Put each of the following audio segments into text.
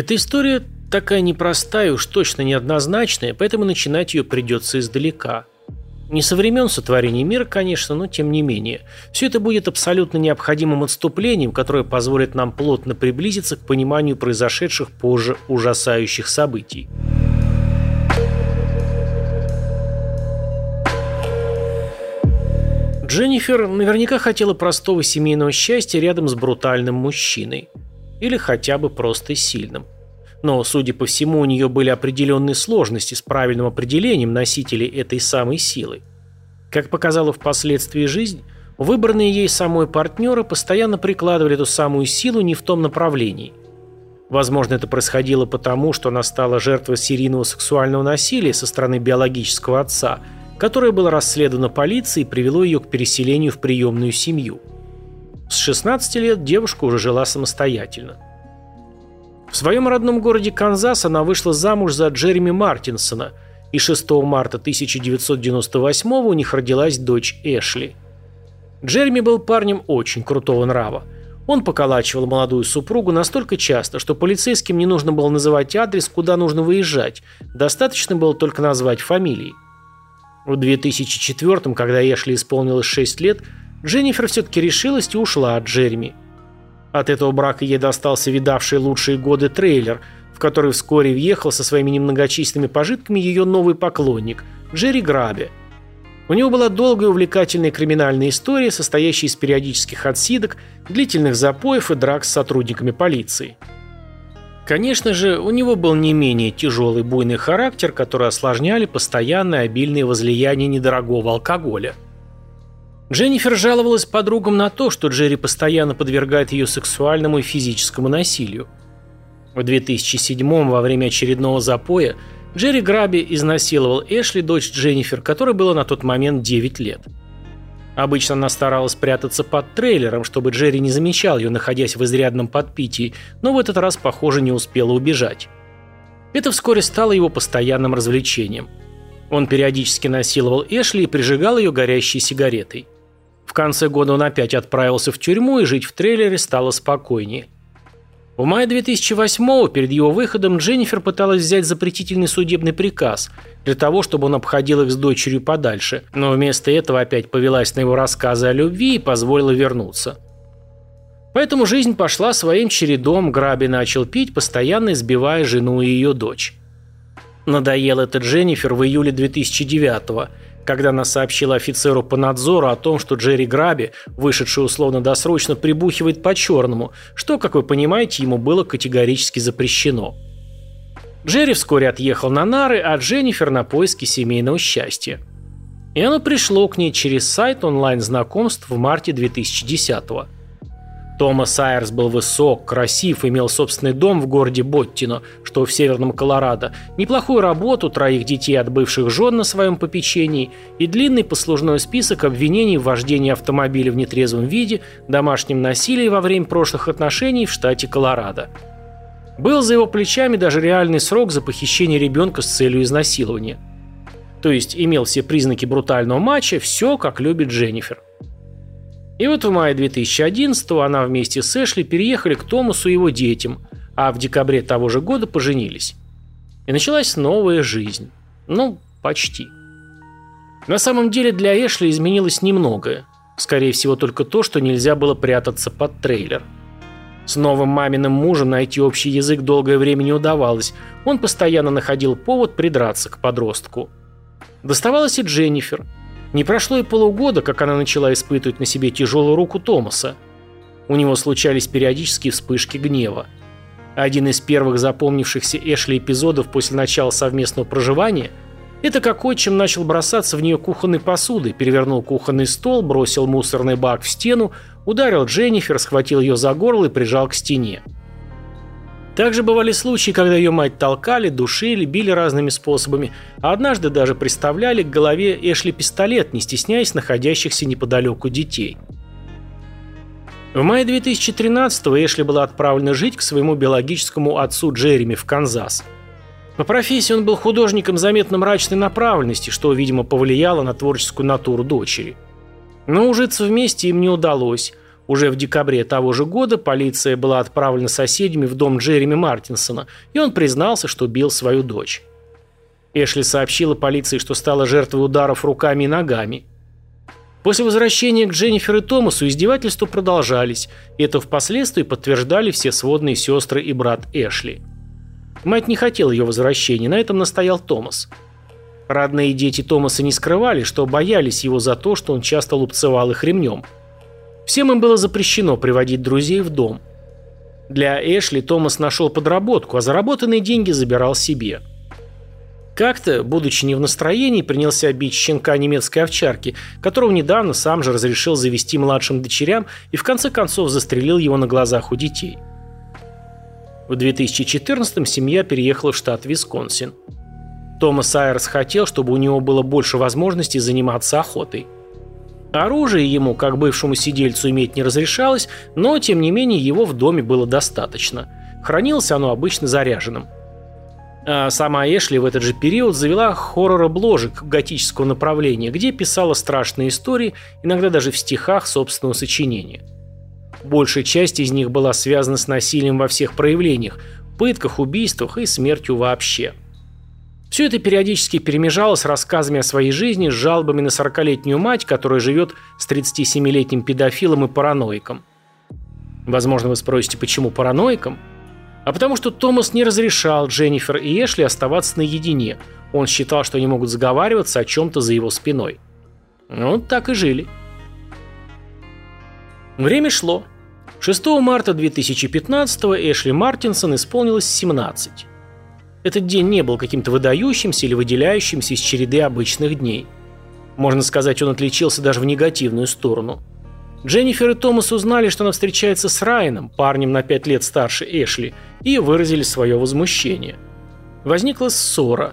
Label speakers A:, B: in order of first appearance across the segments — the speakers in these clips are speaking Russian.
A: Эта история такая непростая, уж точно неоднозначная, поэтому начинать ее придется издалека. Не со времен сотворения мира, конечно, но тем не менее. Все это будет абсолютно необходимым отступлением, которое позволит нам плотно приблизиться к пониманию произошедших позже ужасающих событий. Дженнифер наверняка хотела простого семейного счастья рядом с брутальным мужчиной. Или хотя бы просто сильным. Но, судя по всему, у нее были определенные сложности с правильным определением носителей этой самой силы. Как показала впоследствии жизнь, выбранные ей самой партнеры постоянно прикладывали эту самую силу не в том направлении. Возможно, это происходило потому, что она стала жертвой серийного сексуального насилия со стороны биологического отца, которое было расследовано полицией и привело ее к переселению в приемную семью. С 16 лет девушка уже жила самостоятельно. В своем родном городе Канзас она вышла замуж за Джереми Мартинсона, и 6 марта 1998 у них родилась дочь Эшли. Джереми был парнем очень крутого нрава. Он поколачивал молодую супругу настолько часто, что полицейским не нужно было называть адрес, куда нужно выезжать, достаточно было только назвать фамилии. В 2004 когда Эшли исполнилось 6 лет, Дженнифер все-таки решилась и ушла от Джереми. От этого брака ей достался видавший лучшие годы трейлер, в который вскоре въехал со своими немногочисленными пожитками ее новый поклонник – Джерри Граби. У него была долгая и увлекательная криминальная история, состоящая из периодических отсидок, длительных запоев и драк с сотрудниками полиции. Конечно же, у него был не менее тяжелый буйный характер, который осложняли постоянное обильное возлияние недорогого алкоголя – Дженнифер жаловалась подругам на то, что Джерри постоянно подвергает ее сексуальному и физическому насилию. В 2007-м, во время очередного запоя, Джерри Граби изнасиловал Эшли, дочь Дженнифер, которой было на тот момент 9 лет. Обычно она старалась прятаться под трейлером, чтобы Джерри не замечал ее, находясь в изрядном подпитии, но в этот раз, похоже, не успела убежать. Это вскоре стало его постоянным развлечением. Он периодически насиловал Эшли и прижигал ее горящей сигаретой. В конце года он опять отправился в тюрьму, и жить в трейлере стало спокойнее. В мае 2008-го, перед его выходом, Дженнифер пыталась взять запретительный судебный приказ для того, чтобы он обходил их с дочерью подальше, но вместо этого опять повелась на его рассказы о любви и позволила вернуться. Поэтому жизнь пошла своим чередом, Граби начал пить, постоянно избивая жену и ее дочь. Надоел это Дженнифер в июле 2009-го, когда она сообщила офицеру по надзору о том, что Джерри Граби, вышедший условно-досрочно, прибухивает по-черному, что, как вы понимаете, ему было категорически запрещено. Джерри вскоре отъехал на нары, а Дженнифер на поиски семейного счастья. И оно пришло к ней через сайт онлайн-знакомств в марте 2010 года. Томас Айрс был высок, красив, имел собственный дом в городе Боттино, что в северном Колорадо, неплохую работу, троих детей от бывших жен на своем попечении и длинный послужной список обвинений в вождении автомобиля в нетрезвом виде, домашнем насилии во время прошлых отношений в штате Колорадо. Был за его плечами даже реальный срок за похищение ребенка с целью изнасилования. То есть имел все признаки брутального матча, все как любит Дженнифер. И вот в мае 2011 она вместе с Эшли переехали к Томасу и его детям, а в декабре того же года поженились. И началась новая жизнь. Ну, почти. На самом деле для Эшли изменилось немногое. Скорее всего, только то, что нельзя было прятаться под трейлер. С новым маминым мужем найти общий язык долгое время не удавалось. Он постоянно находил повод придраться к подростку. Доставалось и Дженнифер – не прошло и полугода, как она начала испытывать на себе тяжелую руку Томаса. У него случались периодические вспышки гнева. Один из первых запомнившихся Эшли эпизодов после начала совместного проживания – это как отчим начал бросаться в нее кухонной посудой, перевернул кухонный стол, бросил мусорный бак в стену, ударил Дженнифер, схватил ее за горло и прижал к стене. Также бывали случаи, когда ее мать толкали, душили, били разными способами, а однажды даже приставляли к голове Эшли пистолет, не стесняясь находящихся неподалеку детей. В мае 2013-го Эшли была отправлена жить к своему биологическому отцу Джереми в Канзас. По профессии он был художником заметно мрачной направленности, что, видимо, повлияло на творческую натуру дочери. Но ужиться вместе им не удалось. Уже в декабре того же года полиция была отправлена соседями в дом Джереми Мартинсона, и он признался, что бил свою дочь. Эшли сообщила полиции, что стала жертвой ударов руками и ногами. После возвращения к Дженнифер и Томасу издевательства продолжались, и это впоследствии подтверждали все сводные сестры и брат Эшли. Мать не хотела ее возвращения, на этом настоял Томас. Родные дети Томаса не скрывали, что боялись его за то, что он часто лупцевал их ремнем. Всем им было запрещено приводить друзей в дом. Для Эшли Томас нашел подработку, а заработанные деньги забирал себе. Как-то, будучи не в настроении, принялся бить щенка немецкой овчарки, которого недавно сам же разрешил завести младшим дочерям и в конце концов застрелил его на глазах у детей. В 2014 семья переехала в штат Висконсин. Томас Айрс хотел, чтобы у него было больше возможностей заниматься охотой. Оружие ему, как бывшему сидельцу, иметь не разрешалось, но, тем не менее, его в доме было достаточно. Хранилось оно обычно заряженным – а сама Эшли в этот же период завела хоррор-бложек готического направления, где писала страшные истории, иногда даже в стихах собственного сочинения. Большая часть из них была связана с насилием во всех проявлениях, пытках, убийствах и смертью вообще. Все это периодически перемежалось рассказами о своей жизни с жалобами на 40-летнюю мать, которая живет с 37-летним педофилом и параноиком. Возможно, вы спросите, почему параноиком? а потому что Томас не разрешал Дженнифер и Эшли оставаться наедине. Он считал, что они могут заговариваться о чем-то за его спиной. Ну, так и жили. Время шло. 6 марта 2015 Эшли Мартинсон исполнилось 17. Этот день не был каким-то выдающимся или выделяющимся из череды обычных дней. Можно сказать, он отличился даже в негативную сторону. Дженнифер и Томас узнали, что она встречается с Райаном, парнем на 5 лет старше Эшли, и выразили свое возмущение. Возникла ссора.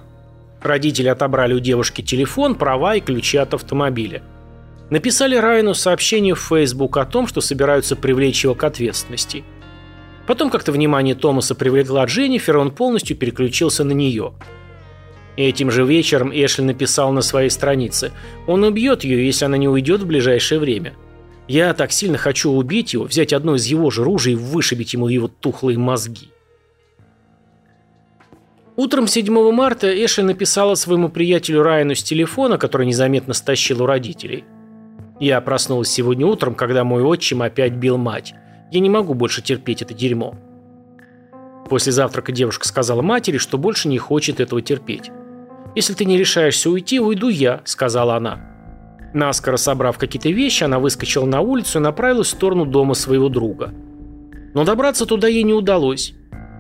A: Родители отобрали у девушки телефон, права и ключи от автомобиля. Написали Райану сообщение в Facebook о том, что собираются привлечь его к ответственности. Потом как-то внимание Томаса привлекла Дженнифер, и он полностью переключился на нее. Этим же вечером Эшли написал на своей странице «Он убьет ее, если она не уйдет в ближайшее время». Я так сильно хочу убить его, взять одно из его же ружей и вышибить ему его тухлые мозги. Утром 7 марта Эшли написала своему приятелю Райану с телефона, который незаметно стащил у родителей. «Я проснулась сегодня утром, когда мой отчим опять бил мать. Я не могу больше терпеть это дерьмо». После завтрака девушка сказала матери, что больше не хочет этого терпеть. «Если ты не решаешься уйти, уйду я», — сказала она. Наскоро собрав какие-то вещи, она выскочила на улицу и направилась в сторону дома своего друга. Но добраться туда ей не удалось.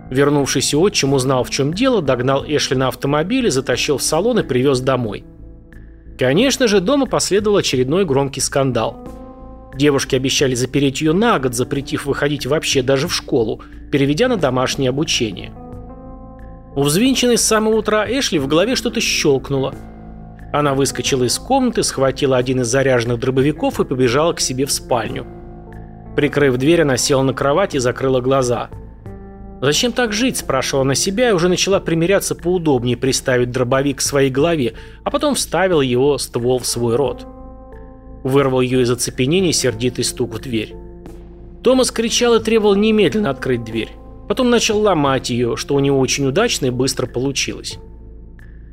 A: Вернувшийся отчим узнал, в чем дело, догнал Эшли на автомобиле, затащил в салон и привез домой. Конечно же, дома последовал очередной громкий скандал. Девушки обещали запереть ее на год, запретив выходить вообще даже в школу, переведя на домашнее обучение. У взвинченной с самого утра Эшли в голове что-то щелкнуло – она выскочила из комнаты, схватила один из заряженных дробовиков и побежала к себе в спальню. Прикрыв дверь, она села на кровать и закрыла глаза. «Зачем так жить?» – спрашивала она себя и уже начала примиряться поудобнее приставить дробовик к своей голове, а потом вставила его ствол в свой рот. Вырвал ее из оцепенения сердитый стук в дверь. Томас кричал и требовал немедленно открыть дверь. Потом начал ломать ее, что у него очень удачно и быстро получилось.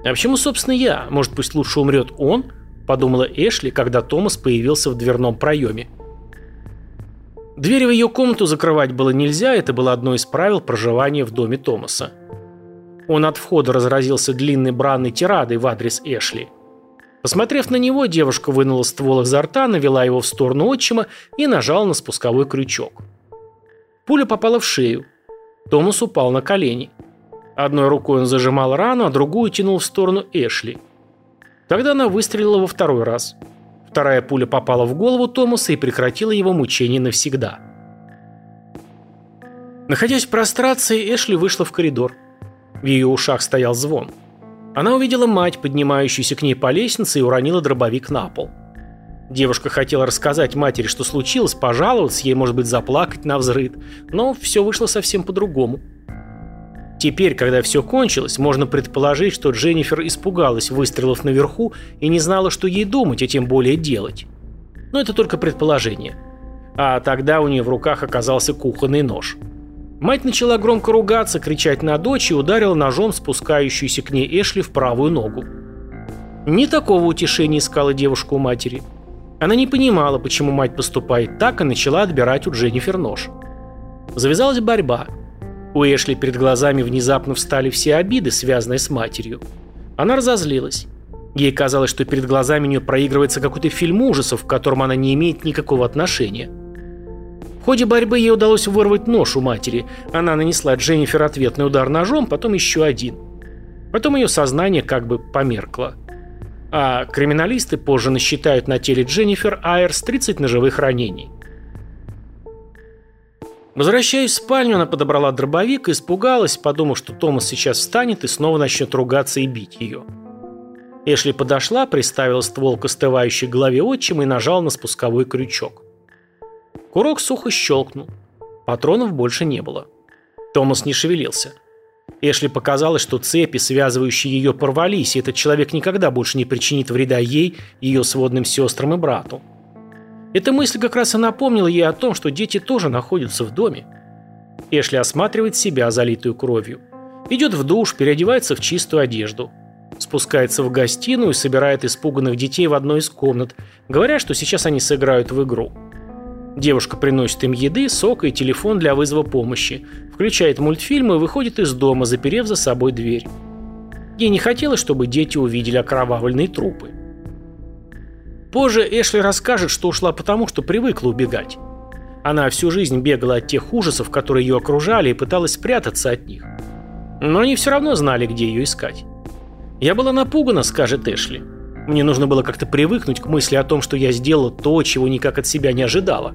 A: «А почему, собственно, я? Может, пусть лучше умрет он?» – подумала Эшли, когда Томас появился в дверном проеме. Дверь в ее комнату закрывать было нельзя, это было одно из правил проживания в доме Томаса. Он от входа разразился длинной бранной тирадой в адрес Эшли. Посмотрев на него, девушка вынула ствол изо рта, навела его в сторону отчима и нажала на спусковой крючок. Пуля попала в шею. Томас упал на колени. Одной рукой он зажимал рану, а другую тянул в сторону Эшли. Тогда она выстрелила во второй раз. Вторая пуля попала в голову Томаса и прекратила его мучение навсегда. Находясь в прострации, Эшли вышла в коридор. В ее ушах стоял звон. Она увидела мать, поднимающуюся к ней по лестнице, и уронила дробовик на пол. Девушка хотела рассказать матери, что случилось, пожаловаться, ей, может быть, заплакать на взрыв, но все вышло совсем по-другому. Теперь, когда все кончилось, можно предположить, что Дженнифер испугалась выстрелов наверху и не знала, что ей думать, а тем более делать. Но это только предположение. А тогда у нее в руках оказался кухонный нож. Мать начала громко ругаться, кричать на дочь и ударила ножом спускающуюся к ней Эшли в правую ногу. Не такого утешения искала девушка у матери. Она не понимала, почему мать поступает так, и начала отбирать у Дженнифер нож. Завязалась борьба. У Эшли перед глазами внезапно встали все обиды, связанные с матерью. Она разозлилась. Ей казалось, что перед глазами у нее проигрывается какой-то фильм ужасов, к которому она не имеет никакого отношения. В ходе борьбы ей удалось вырвать нож у матери. Она нанесла Дженнифер ответный удар ножом, потом еще один. Потом ее сознание как бы померкло. А криминалисты позже насчитают на теле Дженнифер Айрс 30 ножевых ранений. Возвращаясь в спальню, она подобрала дробовик и испугалась, подумав, что Томас сейчас встанет и снова начнет ругаться и бить ее. Эшли подошла, приставила ствол к остывающей голове отчима и нажала на спусковой крючок. Курок сухо щелкнул. Патронов больше не было. Томас не шевелился. Эшли показалось, что цепи, связывающие ее, порвались, и этот человек никогда больше не причинит вреда ей, ее сводным сестрам и брату. Эта мысль как раз и напомнила ей о том, что дети тоже находятся в доме. Эшли осматривает себя, залитую кровью. Идет в душ, переодевается в чистую одежду. Спускается в гостиную и собирает испуганных детей в одной из комнат, говоря, что сейчас они сыграют в игру. Девушка приносит им еды, сок и телефон для вызова помощи, включает мультфильм и выходит из дома, заперев за собой дверь. Ей не хотелось, чтобы дети увидели окровавленные трупы. Позже Эшли расскажет, что ушла потому, что привыкла убегать. Она всю жизнь бегала от тех ужасов, которые ее окружали, и пыталась спрятаться от них. Но они все равно знали, где ее искать. «Я была напугана», — скажет Эшли. Мне нужно было как-то привыкнуть к мысли о том, что я сделала то, чего никак от себя не ожидала.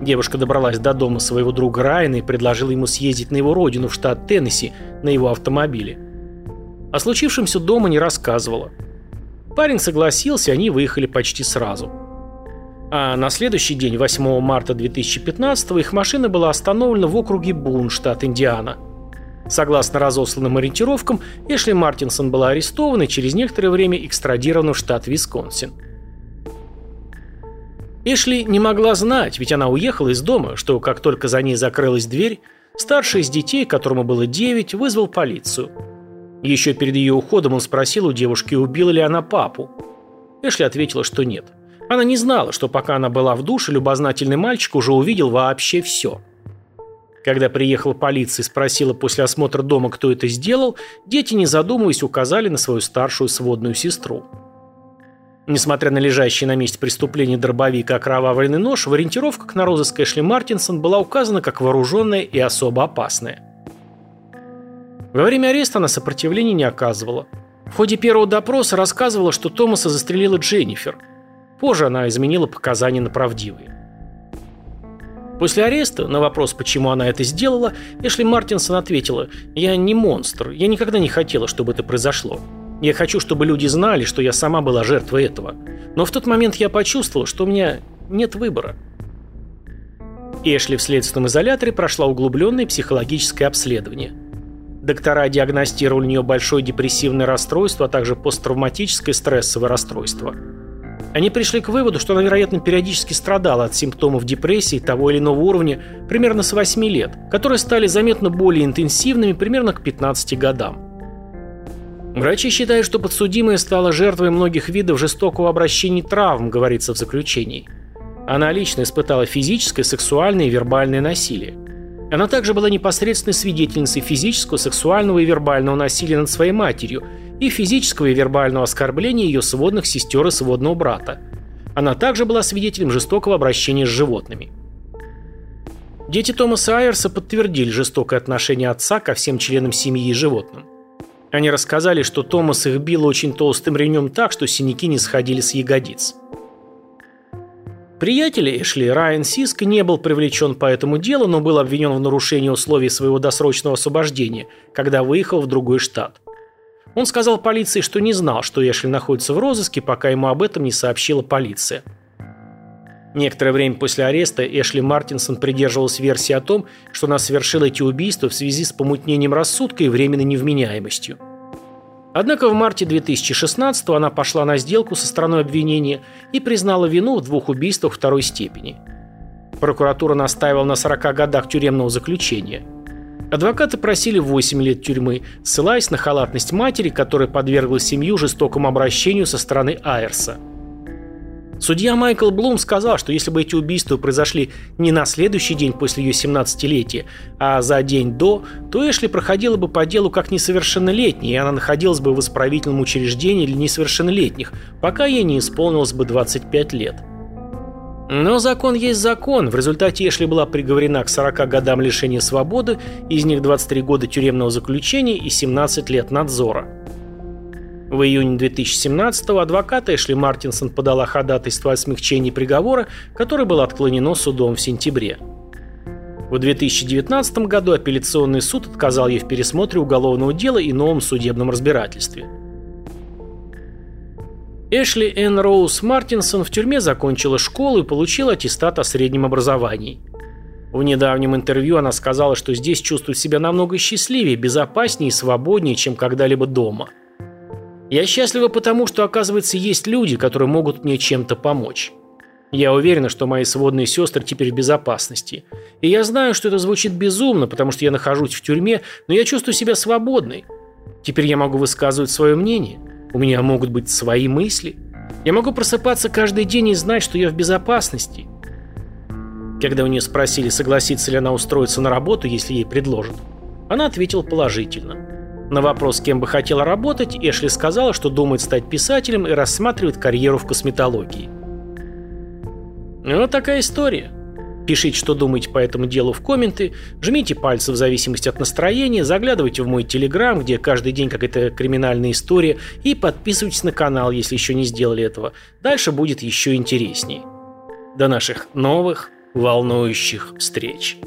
A: Девушка добралась до дома своего друга Райана и предложила ему съездить на его родину в штат Теннесси на его автомобиле. О случившемся дома не рассказывала. Парень согласился, они выехали почти сразу. А на следующий день, 8 марта 2015 их машина была остановлена в округе Бун, штат Индиана – Согласно разосланным ориентировкам, Эшли Мартинсон была арестована и через некоторое время экстрадирована в штат Висконсин. Эшли не могла знать, ведь она уехала из дома, что как только за ней закрылась дверь, старший из детей, которому было 9, вызвал полицию. Еще перед ее уходом он спросил у девушки, убила ли она папу. Эшли ответила, что нет. Она не знала, что пока она была в душе, любознательный мальчик уже увидел вообще все – когда приехала полиция и спросила после осмотра дома, кто это сделал, дети, не задумываясь, указали на свою старшую сводную сестру. Несмотря на лежащий на месте преступления дробовик и окровавленный нож, в ориентировках на розыск Эшли Мартинсон была указана как вооруженная и особо опасная. Во время ареста она сопротивления не оказывала. В ходе первого допроса рассказывала, что Томаса застрелила Дженнифер. Позже она изменила показания на правдивые. После ареста, на вопрос, почему она это сделала, Эшли Мартинсон ответила «Я не монстр, я никогда не хотела, чтобы это произошло. Я хочу, чтобы люди знали, что я сама была жертвой этого. Но в тот момент я почувствовала, что у меня нет выбора». Эшли в следственном изоляторе прошла углубленное психологическое обследование. Доктора диагностировали у нее большое депрессивное расстройство, а также посттравматическое стрессовое расстройство – они пришли к выводу, что она, вероятно, периодически страдала от симптомов депрессии того или иного уровня примерно с 8 лет, которые стали заметно более интенсивными примерно к 15 годам. Врачи считают, что подсудимая стала жертвой многих видов жестокого обращения травм, говорится в заключении. Она лично испытала физическое, сексуальное и вербальное насилие. Она также была непосредственной свидетельницей физического, сексуального и вербального насилия над своей матерью – и физического и вербального оскорбления ее сводных сестер и сводного брата. Она также была свидетелем жестокого обращения с животными. Дети Томаса Айерса подтвердили жестокое отношение отца ко всем членам семьи и животным. Они рассказали, что Томас их бил очень толстым ремнем так, что синяки не сходили с ягодиц. Приятель Эшли, Райан Сиск, не был привлечен по этому делу, но был обвинен в нарушении условий своего досрочного освобождения, когда выехал в другой штат. Он сказал полиции, что не знал, что Эшли находится в розыске, пока ему об этом не сообщила полиция. Некоторое время после ареста Эшли Мартинсон придерживалась версии о том, что она совершила эти убийства в связи с помутнением рассудка и временной невменяемостью. Однако в марте 2016 она пошла на сделку со стороной обвинения и признала вину в двух убийствах второй степени. Прокуратура настаивала на 40 годах тюремного заключения. Адвокаты просили 8 лет тюрьмы, ссылаясь на халатность матери, которая подвергла семью жестокому обращению со стороны Айрса. Судья Майкл Блум сказал, что если бы эти убийства произошли не на следующий день после ее 17-летия, а за день до, то Эшли проходила бы по делу как несовершеннолетняя, и она находилась бы в исправительном учреждении для несовершеннолетних, пока ей не исполнилось бы 25 лет. Но закон есть закон. В результате Эшли была приговорена к 40 годам лишения свободы, из них 23 года тюремного заключения и 17 лет надзора. В июне 2017-го адвокат Эшли Мартинсон подала ходатайство о смягчении приговора, которое было отклонено судом в сентябре. В 2019 году апелляционный суд отказал ей в пересмотре уголовного дела и новом судебном разбирательстве. Эшли Энн Роуз Мартинсон в тюрьме закончила школу и получила аттестат о среднем образовании. В недавнем интервью она сказала, что здесь чувствует себя намного счастливее, безопаснее и свободнее, чем когда-либо дома. «Я счастлива потому, что, оказывается, есть люди, которые могут мне чем-то помочь. Я уверена, что мои сводные сестры теперь в безопасности. И я знаю, что это звучит безумно, потому что я нахожусь в тюрьме, но я чувствую себя свободной. Теперь я могу высказывать свое мнение». У меня могут быть свои мысли. Я могу просыпаться каждый день и знать, что я в безопасности. Когда у нее спросили, согласится ли она устроиться на работу, если ей предложат, она ответила положительно. На вопрос, кем бы хотела работать, Эшли сказала, что думает стать писателем и рассматривает карьеру в косметологии. Вот такая история. Пишите, что думаете по этому делу в комменты, жмите пальцы в зависимости от настроения, заглядывайте в мой телеграм, где каждый день какая-то криминальная история, и подписывайтесь на канал, если еще не сделали этого. Дальше будет еще интереснее. До наших новых волнующих встреч.